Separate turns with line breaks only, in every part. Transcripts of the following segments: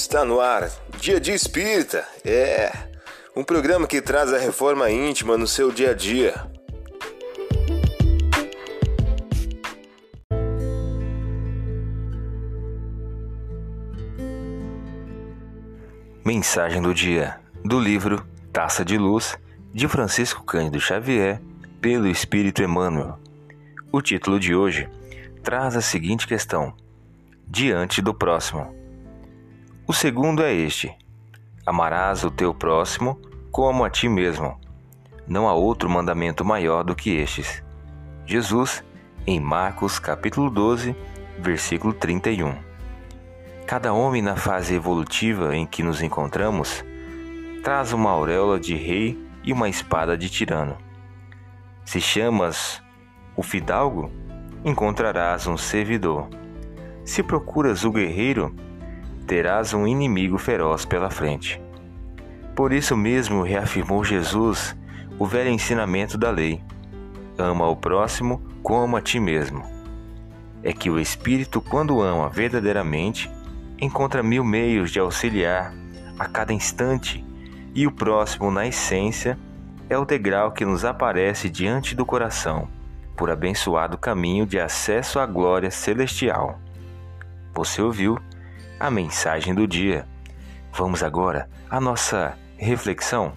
Está no ar, Dia de Espírita. É um programa que traz a reforma íntima no seu dia a dia.
Mensagem do dia do livro Taça de Luz de Francisco Cândido Xavier, pelo Espírito Emmanuel. O título de hoje traz a seguinte questão: Diante do próximo. O segundo é este: Amarás o teu próximo como a ti mesmo. Não há outro mandamento maior do que estes. Jesus, em Marcos capítulo 12, versículo 31. Cada homem na fase evolutiva em que nos encontramos traz uma auréola de rei e uma espada de tirano. Se chamas o fidalgo, encontrarás um servidor. Se procuras o guerreiro, terás um inimigo feroz pela frente. Por isso mesmo reafirmou Jesus o velho ensinamento da lei: ama o próximo como a ti mesmo. É que o espírito, quando ama verdadeiramente, encontra mil meios de auxiliar a cada instante, e o próximo, na essência, é o degrau que nos aparece diante do coração, por abençoado caminho de acesso à glória celestial. Você ouviu a mensagem do dia. Vamos agora à nossa reflexão.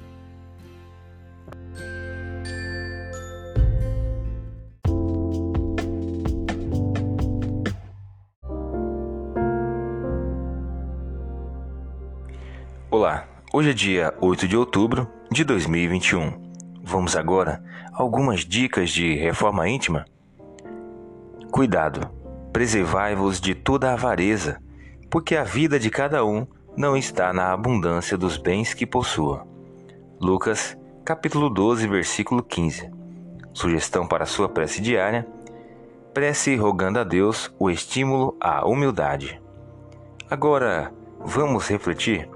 Olá, hoje é dia 8 de outubro de 2021. Vamos agora a algumas dicas de reforma íntima? Cuidado, preservai-vos de toda avareza porque a vida de cada um não está na abundância dos bens que possua. Lucas, capítulo 12, versículo 15. Sugestão para sua prece diária: prece rogando a Deus o estímulo à humildade. Agora, vamos refletir?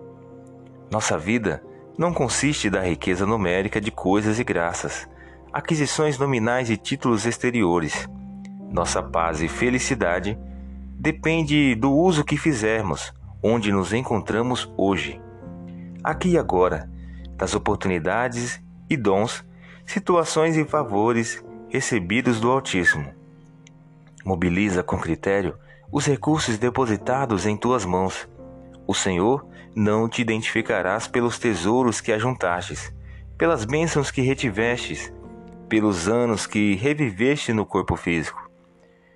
Nossa vida não consiste da riqueza numérica de coisas e graças, aquisições nominais e títulos exteriores. Nossa paz e felicidade depende do uso que fizermos, onde nos encontramos hoje. Aqui e agora, das oportunidades e dons, situações e favores recebidos do Altíssimo. Mobiliza com critério os recursos depositados em tuas mãos. O Senhor não te identificarás pelos tesouros que ajuntastes, pelas bênçãos que retivestes, pelos anos que reviveste no corpo físico.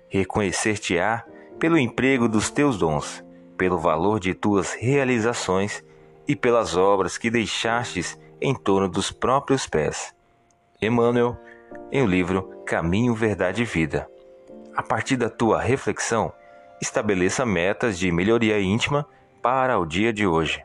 Reconhecer-te-á pelo emprego dos teus dons, pelo valor de tuas realizações e pelas obras que deixastes em torno dos próprios pés. Emmanuel, em o livro Caminho, Verdade e Vida. A partir da tua reflexão, estabeleça metas de melhoria íntima para o dia de hoje.